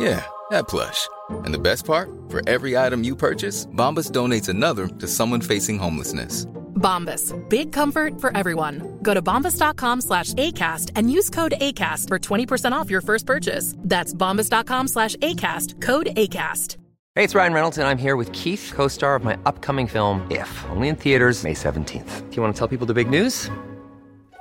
Yeah, that plush. And the best part? For every item you purchase, Bombas donates another to someone facing homelessness. Bombas. Big comfort for everyone. Go to bombas.com slash ACAST and use code ACAST for 20% off your first purchase. That's bombas.com slash ACAST. Code ACAST. Hey, it's Ryan Reynolds, and I'm here with Keith, co star of my upcoming film, If, only in theaters, May 17th. Do you want to tell people the big news?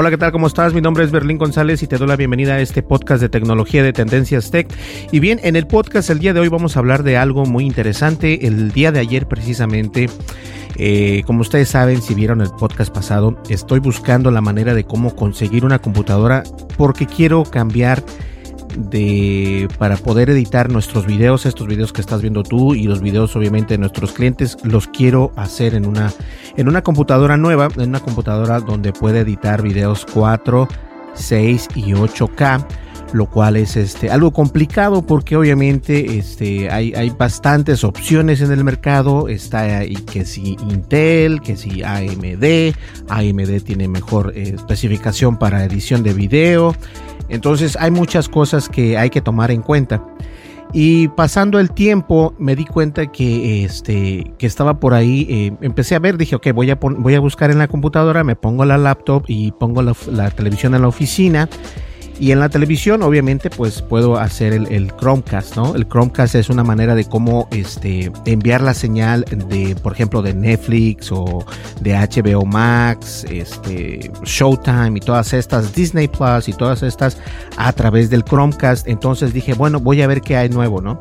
Hola, ¿qué tal? ¿Cómo estás? Mi nombre es Berlín González y te doy la bienvenida a este podcast de tecnología de Tendencias Tech. Y bien, en el podcast el día de hoy vamos a hablar de algo muy interesante. El día de ayer precisamente, eh, como ustedes saben, si vieron el podcast pasado, estoy buscando la manera de cómo conseguir una computadora porque quiero cambiar de para poder editar nuestros videos, estos videos que estás viendo tú y los videos obviamente de nuestros clientes, los quiero hacer en una en una computadora nueva, en una computadora donde puede editar videos 4, 6 y 8K lo cual es este algo complicado porque obviamente este hay, hay bastantes opciones en el mercado. Está ahí que si Intel que si AMD AMD tiene mejor eh, especificación para edición de video entonces hay muchas cosas que hay que tomar en cuenta. Y pasando el tiempo me di cuenta que este que estaba por ahí eh, empecé a ver dije ok voy a voy a buscar en la computadora me pongo la laptop y pongo la, la televisión en la oficina y en la televisión, obviamente, pues puedo hacer el, Chromecast, ¿no? El Chromecast es una manera de cómo este, enviar la señal de, por ejemplo, de Netflix o de HBO Max, este, Showtime y todas estas, Disney Plus y todas estas a través del Chromecast. Entonces dije, bueno, voy a ver qué hay nuevo, ¿no?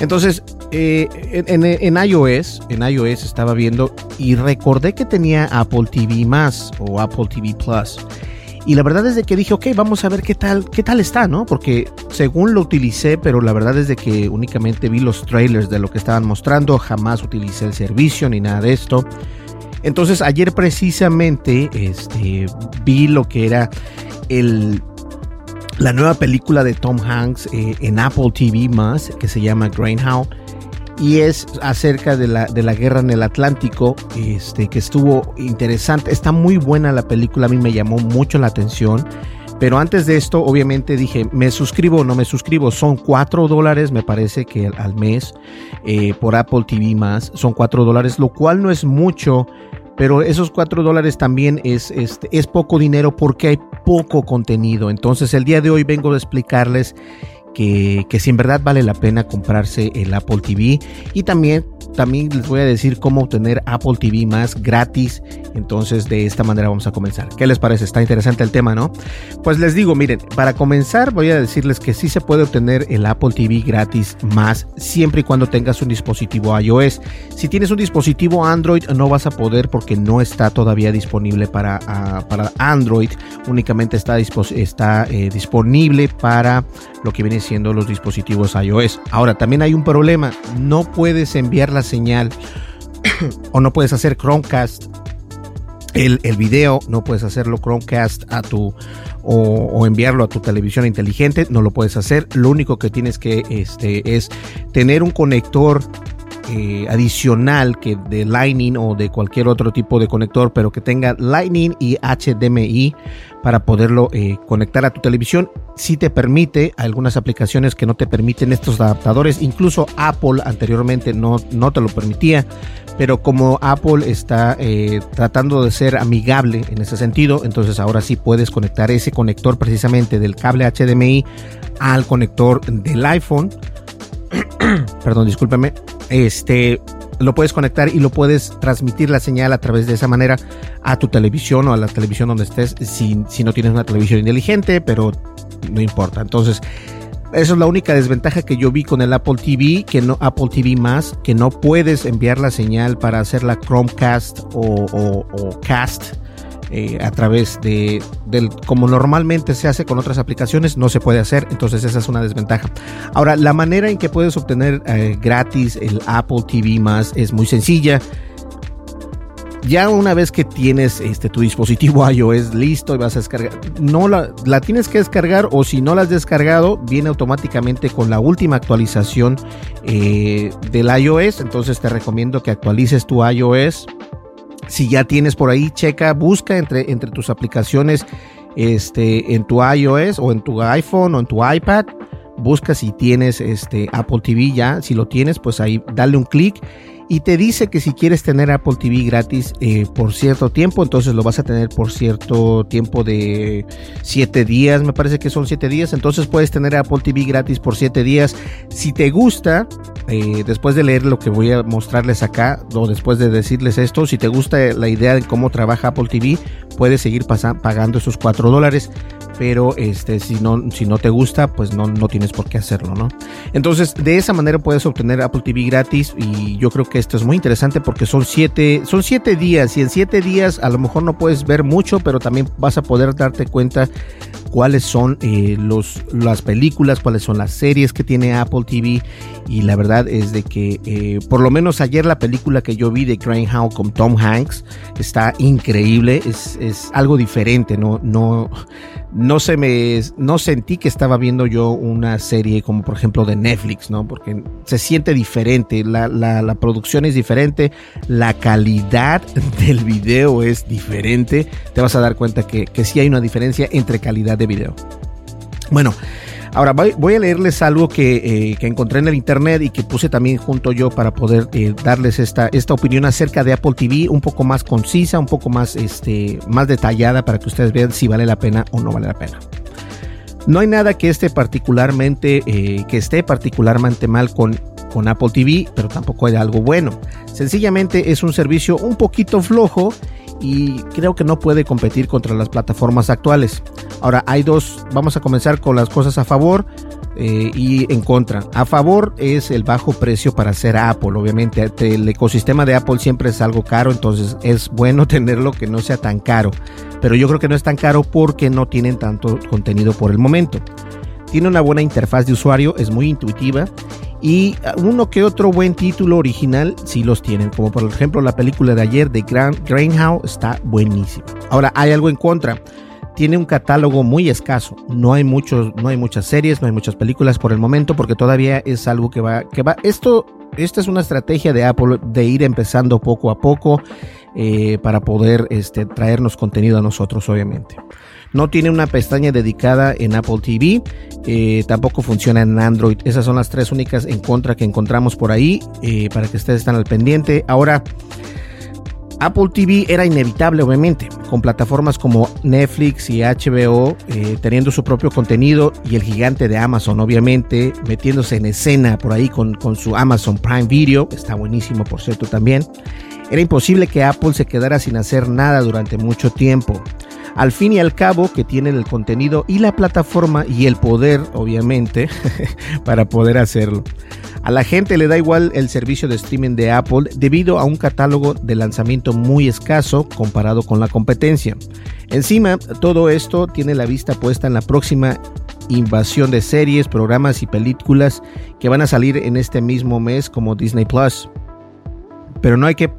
Entonces, eh, en, en, iOS, en iOS estaba viendo y recordé que tenía Apple TV más o Apple TV Plus. Y la verdad es que dije, ok, vamos a ver qué tal, qué tal está, ¿no? Porque según lo utilicé, pero la verdad es que únicamente vi los trailers de lo que estaban mostrando, jamás utilicé el servicio ni nada de esto. Entonces ayer precisamente este, vi lo que era el, la nueva película de Tom Hanks eh, en Apple TV más, que se llama Greyhound y es acerca de la, de la guerra en el Atlántico, este, que estuvo interesante. Está muy buena la película, a mí me llamó mucho la atención. Pero antes de esto, obviamente dije, ¿me suscribo o no me suscribo? Son 4 dólares, me parece que al mes, eh, por Apple TV más, son 4 dólares, lo cual no es mucho, pero esos 4 dólares también es, es, es poco dinero porque hay poco contenido. Entonces el día de hoy vengo a explicarles que, que si en verdad vale la pena comprarse el Apple TV y también también les voy a decir cómo obtener Apple TV más gratis. Entonces, de esta manera vamos a comenzar. ¿Qué les parece? Está interesante el tema, ¿no? Pues les digo, miren, para comenzar voy a decirles que sí se puede obtener el Apple TV gratis más siempre y cuando tengas un dispositivo iOS. Si tienes un dispositivo Android no vas a poder porque no está todavía disponible para, uh, para Android. Únicamente está, está eh, disponible para lo que viene siendo los dispositivos iOS. Ahora, también hay un problema. No puedes enviar la señal o no puedes hacer Chromecast el, el, video, no puedes hacerlo Chromecast a tu o, o, enviarlo a tu televisión inteligente, no lo puedes hacer. Lo único que tienes que este, es tener un conector eh, adicional que de Lightning o de cualquier otro tipo de conector, pero que tenga Lightning y HDMI para poderlo eh, conectar a tu televisión. Si te permite, algunas aplicaciones que no te permiten estos adaptadores, incluso Apple anteriormente no, no te lo permitía, pero como Apple está eh, tratando de ser amigable en ese sentido, entonces ahora sí puedes conectar ese conector precisamente del cable HDMI al conector del iPhone perdón, discúlpeme, este, lo puedes conectar y lo puedes transmitir la señal a través de esa manera a tu televisión o a la televisión donde estés, si, si no tienes una televisión inteligente, pero no importa. Entonces, eso es la única desventaja que yo vi con el Apple TV, que no Apple TV más, que no puedes enviar la señal para hacer la Chromecast o, Cast eh, a través de como normalmente se hace con otras aplicaciones, no se puede hacer. Entonces esa es una desventaja. Ahora la manera en que puedes obtener eh, gratis el Apple TV más es muy sencilla ya una vez que tienes este, tu dispositivo iOS listo y vas a descargar, no la, la, tienes que descargar o si no la has descargado, viene automáticamente con la última actualización eh, del iOS. Entonces te recomiendo que actualices tu iOS. Si ya tienes por ahí, checa, busca entre, entre tus aplicaciones este, en tu iOS o en tu iPhone o en tu iPad. Busca si tienes este Apple TV ya. Si lo tienes, pues ahí dale un clic y te dice que si quieres tener Apple TV gratis eh, por cierto tiempo, entonces lo vas a tener por cierto tiempo de 7 días, me parece que son 7 días, entonces puedes tener Apple TV gratis por 7 días. Si te gusta, eh, después de leer lo que voy a mostrarles acá, o después de decirles esto, si te gusta la idea de cómo trabaja Apple TV, puedes seguir pagando esos 4 dólares pero este si no si no te gusta pues no no tienes por qué hacerlo no entonces de esa manera puedes obtener Apple TV gratis y yo creo que esto es muy interesante porque son siete son siete días y en siete días a lo mejor no puedes ver mucho pero también vas a poder darte cuenta cuáles son eh, los, las películas, cuáles son las series que tiene Apple TV. Y la verdad es de que eh, por lo menos ayer la película que yo vi de Greyhound con Tom Hanks está increíble, es, es algo diferente, no, no, no se me, no sentí que estaba viendo yo una serie como por ejemplo de Netflix, ¿no? Porque se siente diferente, la, la, la producción es diferente, la calidad del video es diferente, te vas a dar cuenta que, que sí hay una diferencia entre calidad de video. Bueno, Ahora voy a leerles algo eh, que, encontré en el internet y que puse también junto yo para poder eh, darles esta, esta opinión acerca de Apple TV un poco más concisa, un poco más, este, más detallada para que ustedes vean si vale la pena o no vale la pena. No hay nada que esté particularmente, eh, que esté particularmente mal con, con Apple TV, pero tampoco hay algo bueno. Sencillamente es un servicio un poquito flojo y creo que no puede competir contra las plataformas actuales. Ahora hay dos, vamos a comenzar con las cosas a favor eh, y en contra. A favor es el bajo precio para hacer Apple, obviamente el ecosistema de Apple siempre es algo caro, entonces es bueno tenerlo que no sea tan caro, pero yo creo que no es tan caro porque no tienen tanto contenido por el momento. Tiene una buena interfaz de usuario, es muy intuitiva y uno que otro buen título original sí los tienen, como por ejemplo la película de ayer de Grand Greyhound está buenísima. Ahora hay algo en contra. Tiene un catálogo muy escaso. No hay muchos, no hay muchas series, no hay muchas películas por el momento, porque todavía es algo que va, que va. Esto, esta es una estrategia de Apple de ir empezando poco a poco eh, para poder este, traernos contenido a nosotros, obviamente. No tiene una pestaña dedicada en Apple TV, eh, tampoco funciona en Android. Esas son las tres únicas en contra que encontramos por ahí, eh, para que ustedes estén al pendiente. Ahora, Apple TV era inevitable, obviamente, con plataformas como Netflix y HBO eh, teniendo su propio contenido y el gigante de Amazon, obviamente, metiéndose en escena por ahí con, con su Amazon Prime Video, está buenísimo, por cierto, también. Era imposible que Apple se quedara sin hacer nada durante mucho tiempo al fin y al cabo que tienen el contenido y la plataforma y el poder, obviamente, para poder hacerlo. A la gente le da igual el servicio de streaming de Apple debido a un catálogo de lanzamiento muy escaso comparado con la competencia. Encima, todo esto tiene la vista puesta en la próxima invasión de series, programas y películas que van a salir en este mismo mes como Disney Plus pero no hay que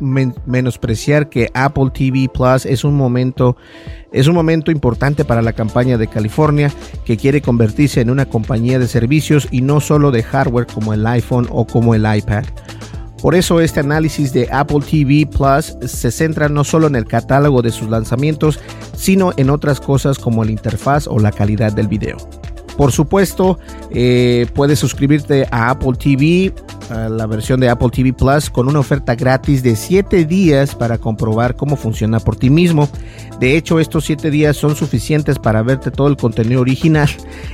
menospreciar que Apple TV Plus es un momento es un momento importante para la campaña de California que quiere convertirse en una compañía de servicios y no solo de hardware como el iPhone o como el iPad. Por eso este análisis de Apple TV Plus se centra no solo en el catálogo de sus lanzamientos, sino en otras cosas como la interfaz o la calidad del video. Por supuesto, eh, puedes suscribirte a Apple TV la versión de Apple TV Plus con una oferta gratis de 7 días para comprobar cómo funciona por ti mismo. De hecho, estos 7 días son suficientes para verte todo el contenido original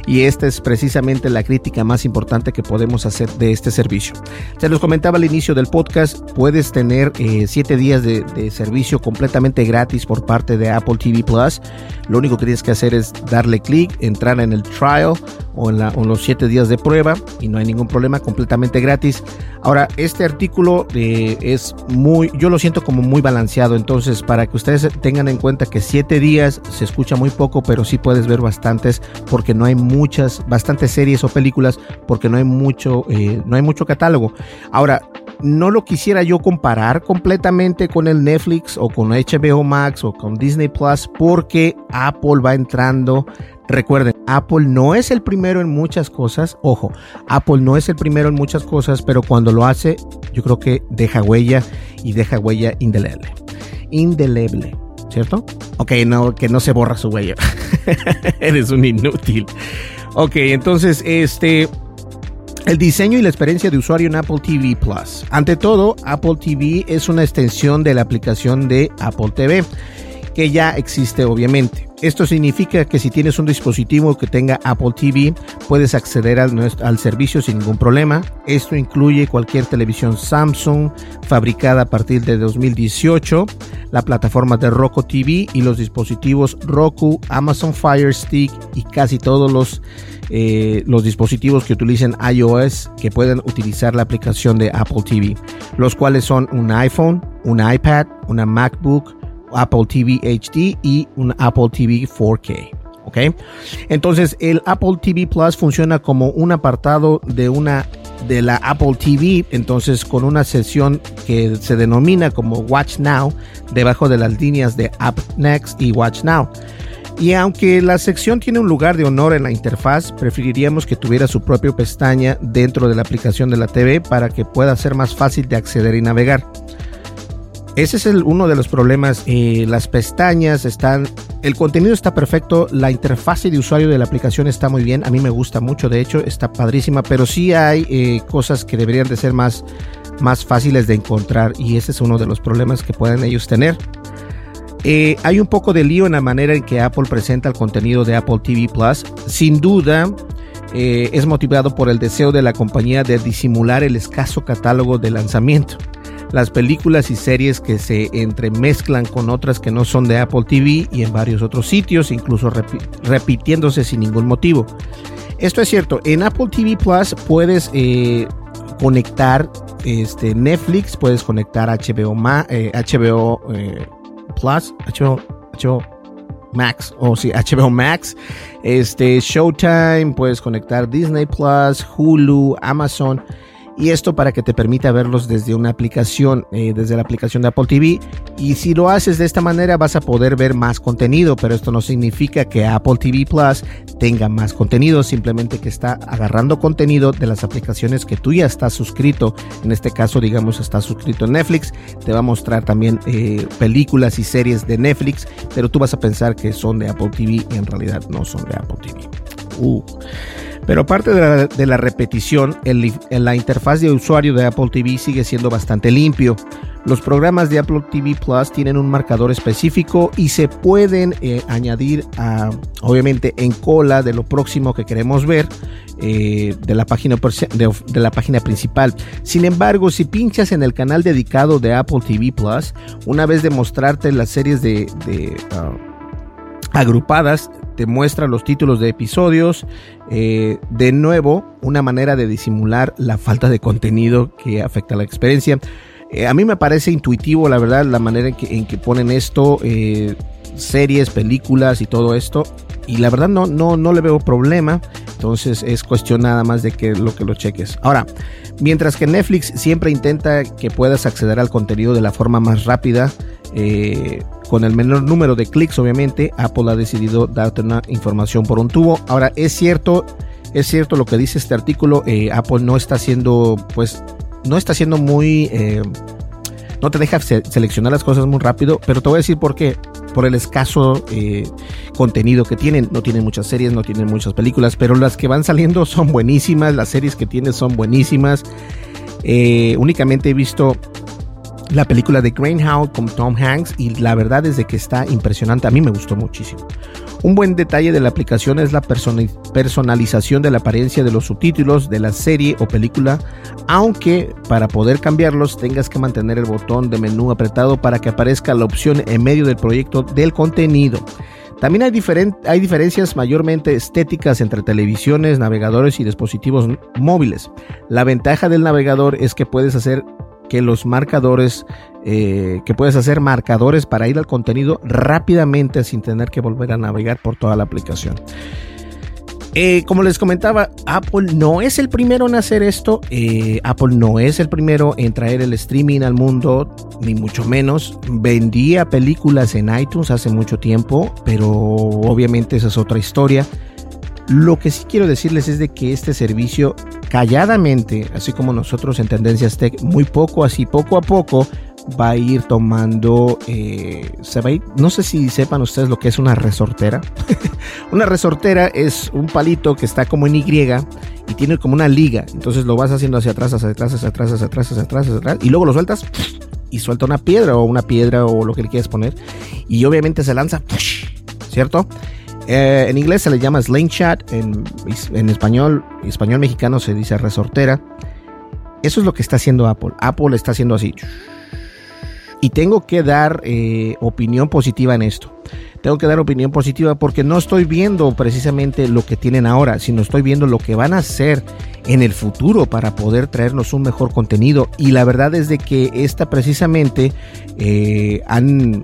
y esta es precisamente la crítica más importante que podemos hacer de este servicio. Se los comentaba al inicio del podcast, puedes tener 7 eh, días de, servicio completamente gratis por parte de Apple TV Plus. Lo único que tienes que hacer es darle clic, entrar en el trial o en, los 7 días de prueba y no hay ningún problema, completamente gratis. Ahora, este artículo eh, es muy, yo lo siento como muy balanceado, entonces para que ustedes tengan en cuenta que 7 días se escucha muy poco, pero sí puedes ver bastantes porque no hay muchas, bastantes series o películas porque no hay mucho, eh, no hay mucho catálogo. Ahora, no lo quisiera yo comparar completamente con el Netflix o con HBO Max o con Disney Plus porque Apple va entrando. Recuerden, Apple no es el primero en muchas cosas. Ojo, Apple no es el primero en muchas cosas, pero cuando lo hace, yo creo que deja huella y deja huella indeleble. Indeleble. ¿Cierto? Ok, no, que no se borra su huella. Eres un inútil. Ok, entonces, este, el diseño y la experiencia de usuario en Apple TV Plus. Ante todo, Apple TV es una extensión de la aplicación de Apple TV, que ya existe obviamente. Esto significa que si tienes un dispositivo que tenga Apple TV, puedes acceder al, servicio sin ningún problema. Esto incluye cualquier televisión Samsung fabricada a partir de 2018, la plataforma de Roku TV y los dispositivos Roku, Amazon Fire Stick y casi todos los eh, los dispositivos que utilicen iOS que pueden utilizar la aplicación de Apple TV, los cuales son un iPhone, un iPad, una MacBook, Apple TV HD y un Apple TV 4K. ¿ok? Entonces el Apple TV Plus funciona como un apartado de una de la Apple TV, entonces con una sesión que se denomina como Watch Now debajo de las líneas de App Next y Watch Now. Y aunque la sección tiene un lugar de honor en la interfaz, preferiríamos que tuviera su propia pestaña dentro de la aplicación de la TV para que pueda ser más fácil de acceder y navegar. Ese es uno de los problemas. Las pestañas están, el contenido está perfecto, la interfaz de usuario de la aplicación está muy bien. A mí me gusta mucho, de hecho, está padrísima, pero sí hay eh, cosas que deberían de ser más, más fáciles de encontrar y ese es uno de los problemas que pueden ellos tener. Eh, hay un poco de lío en la manera en que Apple presenta el contenido de Apple TV Plus. Sin duda, eh, es motivado por el deseo de la compañía de disimular el escaso catálogo de lanzamiento. Las películas y series que se entremezclan con otras que no son de Apple TV y en varios otros sitios, incluso repitiéndose sin ningún motivo. Esto es cierto, en Apple TV Plus puedes eh, conectar este, Netflix, puedes conectar HBO, HBO Plus, HBO, Max, o si HBO Max, este Showtime, puedes conectar Disney Plus, Hulu, Amazon y esto para que te permita verlos desde una aplicación, eh, desde la aplicación de Apple TV. Y si lo haces de esta manera vas a poder ver más contenido, pero esto no significa que Apple TV Plus tenga más contenido, simplemente que está agarrando contenido de las aplicaciones que tú ya estás suscrito. En este caso, digamos, estás suscrito en Netflix, te va a mostrar también eh, películas y series de Netflix, pero tú vas a pensar que son de Apple TV y en realidad no son de Apple TV. Uh. Pero aparte de la, repetición, el, la interfaz de usuario de Apple TV sigue siendo bastante limpio. Los programas de Apple TV Plus tienen un marcador específico y se pueden eh, añadir a, obviamente en cola de lo próximo que queremos ver eh, de, la página, de, la página principal. Sin embargo, si pinchas en el canal dedicado de Apple TV Plus, una vez de mostrarte las series de, ah, agrupadas, te muestra los títulos de episodios. Eh, de nuevo, una manera de disimular la falta de contenido que afecta la experiencia. Eh, a mí me parece intuitivo, la verdad, la manera en que, en que ponen esto, eh, series, películas y todo esto. Y la verdad no, no, no le veo problema. Entonces es cuestión nada más de que lo que lo cheques. Ahora, mientras que Netflix siempre intenta que puedas acceder al contenido de la forma más rápida, eh, con el menor número de clics, obviamente, Apple ha decidido darte una información por un tubo. Ahora, es cierto, es cierto lo que dice este artículo, Apple no está haciendo, pues, no está haciendo muy, eh, no te deja seleccionar las cosas muy rápido, pero te voy a decir por qué. Por el escaso contenido que tienen. No tienen muchas series, no tienen muchas películas, pero las que van saliendo son buenísimas. Las series que tienen son buenísimas. Eh, únicamente he visto la película de Greyhound con Tom Hanks y la verdad es de que está impresionante. A mí me gustó muchísimo. Un buen detalle de la aplicación es la personalización de la apariencia de los subtítulos de la serie o película, aunque para poder cambiarlos tengas que mantener el botón de menú apretado para que aparezca la opción en medio del proyecto del contenido. También hay, hay diferencias mayormente estéticas entre televisiones, navegadores y dispositivos móviles. La ventaja del navegador es que puedes hacer que los marcadores, eh, que puedes hacer marcadores para ir al contenido rápidamente sin tener que volver a navegar por toda la aplicación. Eh, como les comentaba, Apple no es el primero en hacer esto. Eh, Apple no es el primero en traer el streaming al mundo, ni mucho menos. Vendía películas en iTunes hace mucho tiempo, pero obviamente esa es otra historia. Lo que sí quiero decirles es de que este servicio calladamente, así como nosotros en Tendencias Tech, muy poco así, poco a poco, va a ir tomando, eh, se va a ir, no sé si sepan ustedes lo que es una resortera. una resortera es un palito que está como en Y y tiene como una liga. Entonces lo vas haciendo hacia atrás, hacia atrás, hacia atrás, hacia atrás, hacia atrás, hacia atrás, y luego lo sueltas y suelta una piedra o una piedra o lo que le quieras poner. Y obviamente se lanza, ¿cierto? Eh, en inglés se le llama slingshot, en, en español, español mexicano se dice resortera. Eso es lo que está haciendo Apple. Apple está haciendo así. Y tengo que dar eh, opinión positiva en esto. Tengo que dar opinión positiva porque no estoy viendo precisamente lo que tienen ahora, sino estoy viendo lo que van a hacer en el futuro para poder traernos un mejor contenido. Y la verdad es de que esta precisamente eh, han,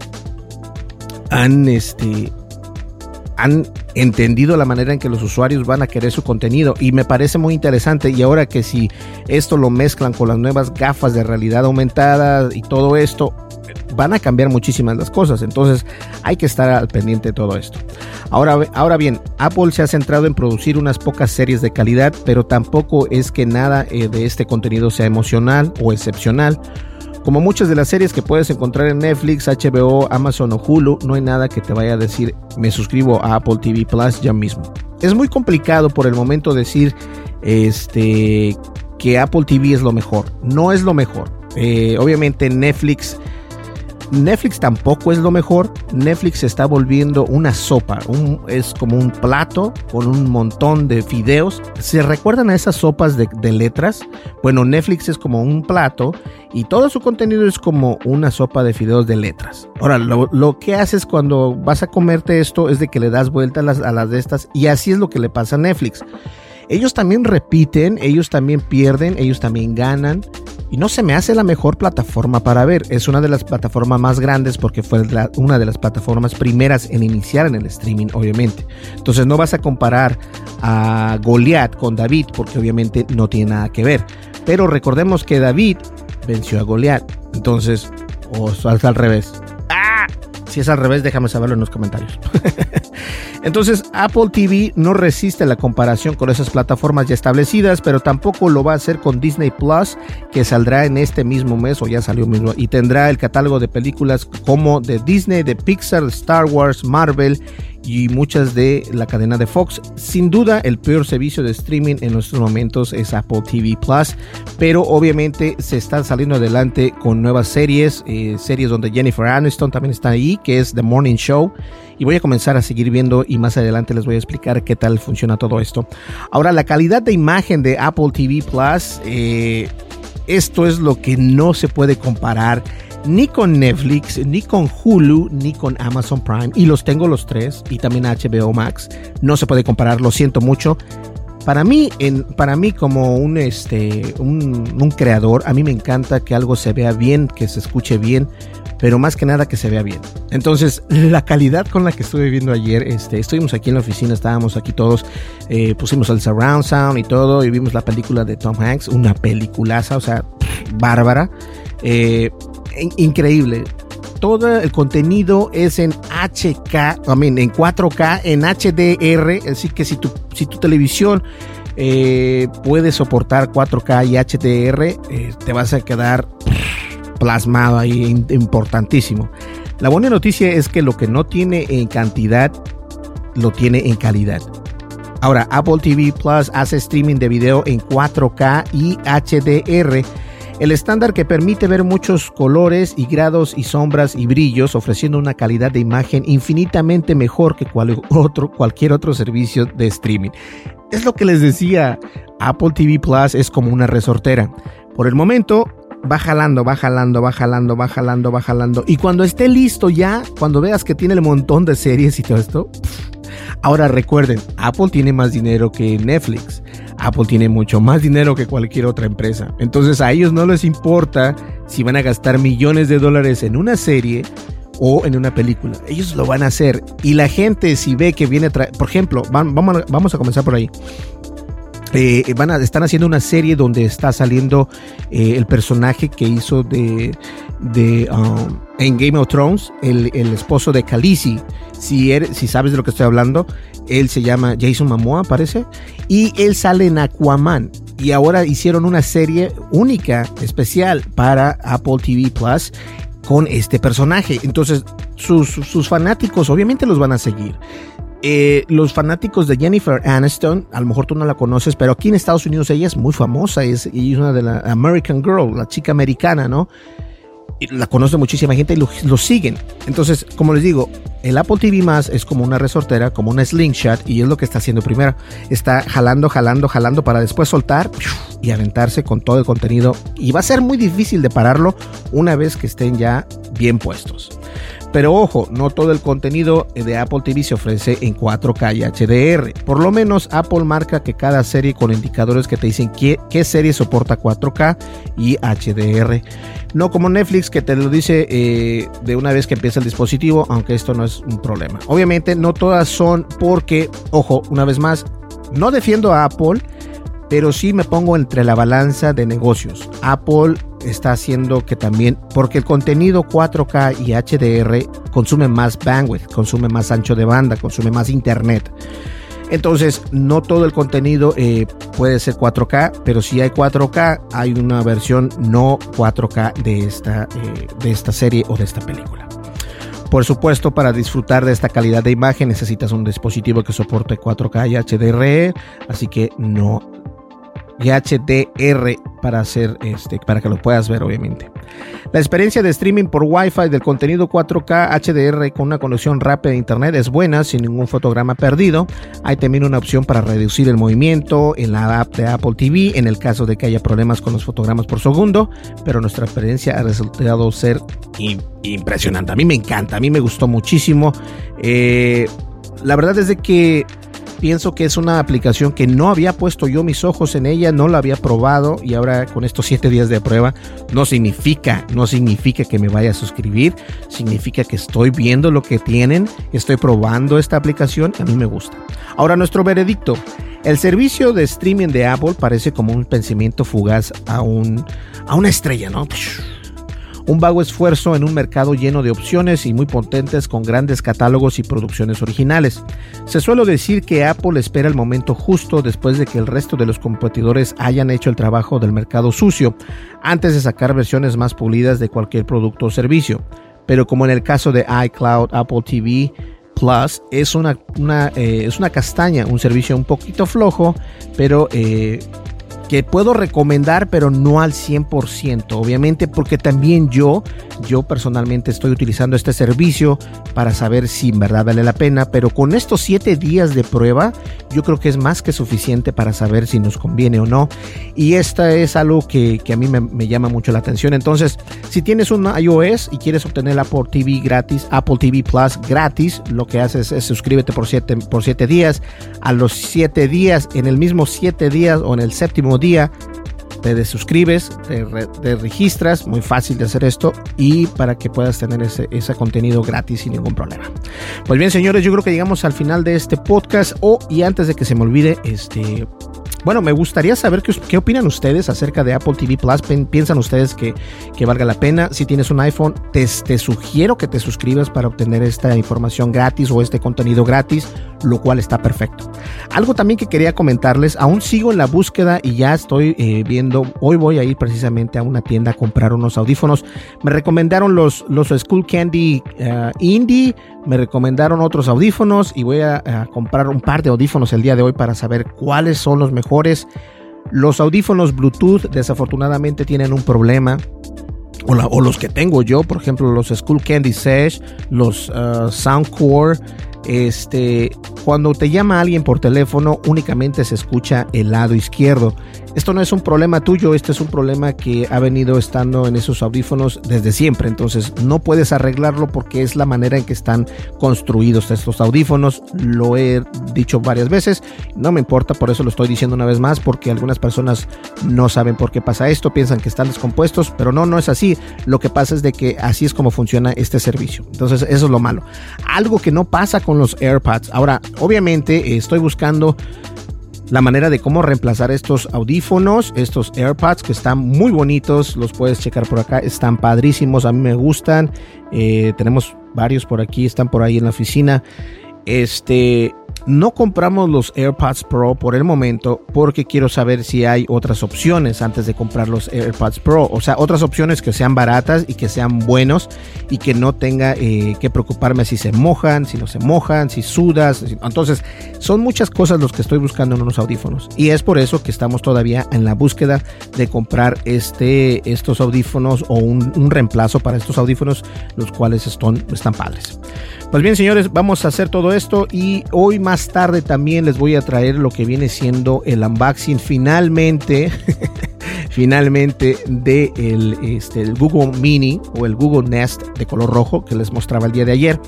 han este, han entendido la manera en que los usuarios van a querer su contenido. Y me parece muy interesante y ahora que si esto lo mezclan con las nuevas gafas de realidad aumentada y todo esto van a cambiar muchísimas las cosas. Entonces hay que estar al pendiente de todo esto. Ahora, ahora bien Apple se ha centrado en producir unas pocas series de calidad pero tampoco es que nada eh, de este contenido sea emocional o excepcional como muchas de las series que puedes encontrar en Netflix, HBO, Amazon o Hulu, no hay nada que te vaya a decir me suscribo a Apple TV Plus ya mismo. Es muy complicado por el momento decir este, que Apple TV es lo mejor. No es lo mejor. Eh, obviamente Netflix Netflix tampoco es lo mejor. Netflix se está volviendo una sopa. es como un plato con un montón de fideos. ¿Se recuerdan a esas sopas de, letras? Bueno, Netflix es como un plato y todo su contenido es como una sopa de fideos de letras. Ahora, lo, que haces cuando vas a comerte esto es de que le das vuelta a las, a las de estas y así es lo que le pasa a Netflix. Ellos también repiten, ellos también pierden, ellos también ganan y no se me hace la mejor plataforma para ver. Es una de las plataformas más grandes porque fue una de las plataformas primeras en iniciar en el streaming, obviamente. Entonces no vas a comparar a Goliath con David porque obviamente no tiene nada que ver. Pero recordemos que David venció a Goliath. Entonces, o salta al revés. Si es al revés, déjame saberlo en los comentarios. Entonces, Apple TV no resiste la comparación con esas plataformas ya establecidas, pero tampoco lo va a hacer con Disney Plus, que saldrá en este mismo mes o ya salió mismo, y tendrá el catálogo de películas como de Disney, de Pixar, Star Wars, Marvel y muchas de la cadena de Fox. Sin duda, el peor servicio de streaming en nuestros momentos es Apple TV Plus, pero obviamente se está saliendo adelante con nuevas series, eh, series donde Jennifer Aniston también está ahí, que es The Morning Show. Y voy a comenzar a seguir viendo y más adelante les voy a explicar qué tal funciona todo esto. Ahora, la calidad de imagen de Apple TV Plus, eh, esto es lo que no se puede comparar ni con Netflix, ni con Hulu, ni con Amazon Prime. Y los tengo los tres. Y también HBO Max. No se puede comparar, lo siento mucho. Para mí, en, para mí como un, este, un, un, creador, a mí me encanta que algo se vea bien, que se escuche bien, pero más que nada que se vea bien. Entonces, la calidad con la que estuve viendo ayer, este, estuvimos aquí en la oficina, estábamos aquí todos, eh, pusimos el surround sound y todo, y vimos la película de Tom Hanks, una peliculaza, o sea, bárbara. Eh, increíble. Todo el contenido es en HK, mean, en 4K, en HDR, así que si tu, si tu televisión eh, puede soportar 4K y HDR, te vas a quedar plasmado ahí, importantísimo. La buena noticia es que lo que no tiene en cantidad, lo tiene en calidad. Ahora, Apple TV Plus hace streaming de video en 4K y HDR el estándar que permite ver muchos colores y grados y sombras y brillos, ofreciendo una calidad de imagen infinitamente mejor que otro, cualquier otro servicio de streaming. Es lo que les decía, Apple TV Plus es como una resortera. Por el momento, va jalando, va jalando, va jalando, va jalando, va jalando. Y cuando esté listo ya, cuando veas que tiene el montón de series y todo esto, ahora recuerden, Apple tiene más dinero que Netflix. Apple tiene mucho más dinero que cualquier otra empresa. Entonces a ellos no les importa si van a gastar millones de dólares en una serie o en una película. Ellos lo van a hacer. Y la gente si ve que viene, por ejemplo, vamos, a comenzar por ahí. Eh, van a, están haciendo una serie donde está saliendo eh, el personaje que hizo de, de um, en Game of Thrones, el, esposo de Khaleesi. Si, si sabes de lo que estoy hablando, él se llama Jason Momoa, parece, y él sale en Aquaman. Y ahora hicieron una serie única, especial para Apple TV Plus con este personaje. Entonces, sus, sus fanáticos obviamente los van a seguir. Eh, los fanáticos de Jennifer Aniston, a lo mejor tú no la conoces, pero aquí en Estados Unidos ella es muy famosa, es, es una de la American Girl, la chica americana, ¿no? Y la conoce muchísima gente y lo, siguen. Entonces, como les digo, el Apple TV más es como una resortera, como una slingshot, y es lo que está haciendo primero. Está jalando, jalando, jalando para después soltar y aventarse con todo el contenido. Y va a ser muy difícil de pararlo una vez que estén ya bien puestos. Pero ojo, no todo el contenido de Apple TV se ofrece en 4K y HDR. Por lo menos Apple marca que cada serie con indicadores que te dicen qué, serie soporta 4K y HDR. No como Netflix que te lo dice eh, de una vez que empieza el dispositivo, aunque esto no es un problema. Obviamente no todas son porque, ojo, una vez más, no defiendo a Apple, pero sí me pongo entre la balanza de negocios. Apple está haciendo que también, porque el contenido 4K y HDR consume más bandwidth, consume más ancho de banda, consume más internet. Entonces, no todo el contenido eh, puede ser 4K, pero si hay 4K, hay una versión no 4K de esta, eh, de esta serie o de esta película. Por supuesto, para disfrutar de esta calidad de imagen necesitas un dispositivo que soporte 4K y HDR, así que no HDR para hacer este para que lo puedas ver obviamente. La experiencia de streaming por Wi-Fi del contenido 4K HDR con una conexión rápida de internet es buena sin ningún fotograma perdido. Hay también una opción para reducir el movimiento en la app de Apple TV en el caso de que haya problemas con los fotogramas por segundo, pero nuestra experiencia ha resultado ser impresionante. A mí me encanta, a mí me gustó muchísimo. Eh, la verdad es de que pienso que es una aplicación que no había puesto yo mis ojos en ella, no la había probado y ahora con estos siete días de prueba no significa, no significa que me vaya a suscribir, significa que estoy viendo lo que tienen, estoy probando esta aplicación, a mí me gusta. Ahora nuestro veredicto, el servicio de streaming de Apple parece como un pensamiento fugaz a, un, a una estrella, ¿no? Un vago esfuerzo en un mercado lleno de opciones y muy potentes con grandes catálogos y producciones originales. Se suele decir que Apple espera el momento justo después de que el resto de los competidores hayan hecho el trabajo del mercado sucio, antes de sacar versiones más pulidas de cualquier producto o servicio. Pero como en el caso de iCloud, Apple TV, Plus es una, eh, es una castaña, un servicio un poquito flojo, pero eh, que puedo recomendar, pero no al 100%, obviamente porque también yo, yo personalmente estoy utilizando este servicio para saber si en verdad vale la pena, pero con estos 7 días de prueba, yo creo que es más que suficiente para saber si nos conviene o no. Y esta es algo que, a mí me, llama mucho la atención. Entonces, si tienes un iOS y quieres obtener Apple TV gratis, Apple TV Plus gratis, lo que haces es suscríbete por 7 por siete días. A los 7 días, en el mismo 7 días o en el séptimo día te desuscribes, te, registras, muy fácil de hacer esto y para que puedas tener ese, ese, contenido gratis sin ningún problema. Pues bien, señores, yo creo que llegamos al final de este podcast. Oh, y antes de que se me olvide, este, bueno, me gustaría saber qué, qué, opinan ustedes acerca de Apple TV Plus. ¿Piensan ustedes que, que valga la pena? Si tienes un iPhone, te, te, sugiero que te suscribas para obtener esta información gratis o este contenido gratis, lo cual está perfecto. Algo también que quería comentarles, aún sigo en la búsqueda y ya estoy eh, viendo, hoy voy a ir precisamente a una tienda a comprar unos audífonos. Me recomendaron los, los School Candy uh, Indie me recomendaron otros audífonos y voy a, comprar un par de audífonos el día de hoy para saber cuáles son los mejores. Los audífonos Bluetooth desafortunadamente tienen un problema. O, los que tengo yo, por ejemplo, los School Candy Sesh, los uh, Soundcore. Este, cuando te llama alguien por teléfono, únicamente se escucha el lado izquierdo. Esto no es un problema tuyo, este es un problema que ha venido estando en esos audífonos desde siempre. Entonces, no puedes arreglarlo porque es la manera en que están construidos estos audífonos. Lo he dicho varias veces, no me importa, por eso lo estoy diciendo una vez más, porque algunas personas no saben por qué pasa esto, piensan que están descompuestos, pero no, no es así. Lo que pasa es de que así es como funciona este servicio. Entonces, eso es lo malo. Algo que no pasa con los AirPods. Ahora, obviamente, eh, estoy buscando la manera de cómo reemplazar estos audífonos, estos AirPods que están muy bonitos, los puedes checar por acá, están padrísimos, a mí me gustan, eh, tenemos varios por aquí, están por ahí en la oficina. Este, no compramos los AirPods Pro por el momento porque quiero saber si hay otras opciones antes de comprar los AirPods Pro. O sea, otras opciones que sean baratas y que sean buenos y que no tenga eh, que preocuparme si se mojan, si no se mojan, si sudas. Entonces, son muchas cosas los que estoy buscando en unos audífonos. Y es por eso que estamos todavía en la búsqueda de comprar este, estos audífonos o un, un reemplazo para estos audífonos, los cuales están, están padres. Pues bien, señores, vamos a hacer todo esto y hoy más tarde también les voy a traer lo que viene siendo el unboxing finalmente, finalmente de el, este, el Google Mini o el Google Nest de color rojo que les mostraba el día de ayer.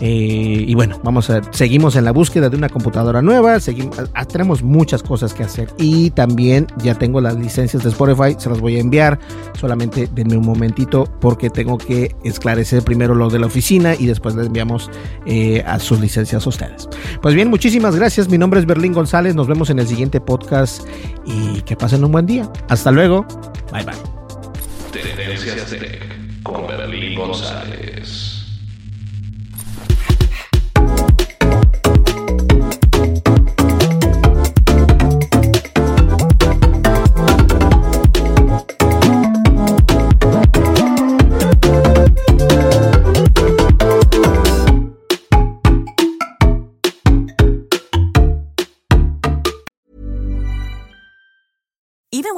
Eh, y bueno, vamos a seguimos en la búsqueda de una computadora nueva, seguimos, ah, tenemos muchas cosas que hacer y también ya tengo las licencias de Spotify, se las voy a enviar, solamente denme un momentito porque tengo que esclarecer primero lo de la oficina y después les enviamos eh, a sus licencias a ustedes. Pues bien, muchísimas gracias, mi nombre es Berlín González, nos vemos en el siguiente podcast y que pasen un buen día. Hasta luego, bye bye. Tendencias Tech con Berlín González.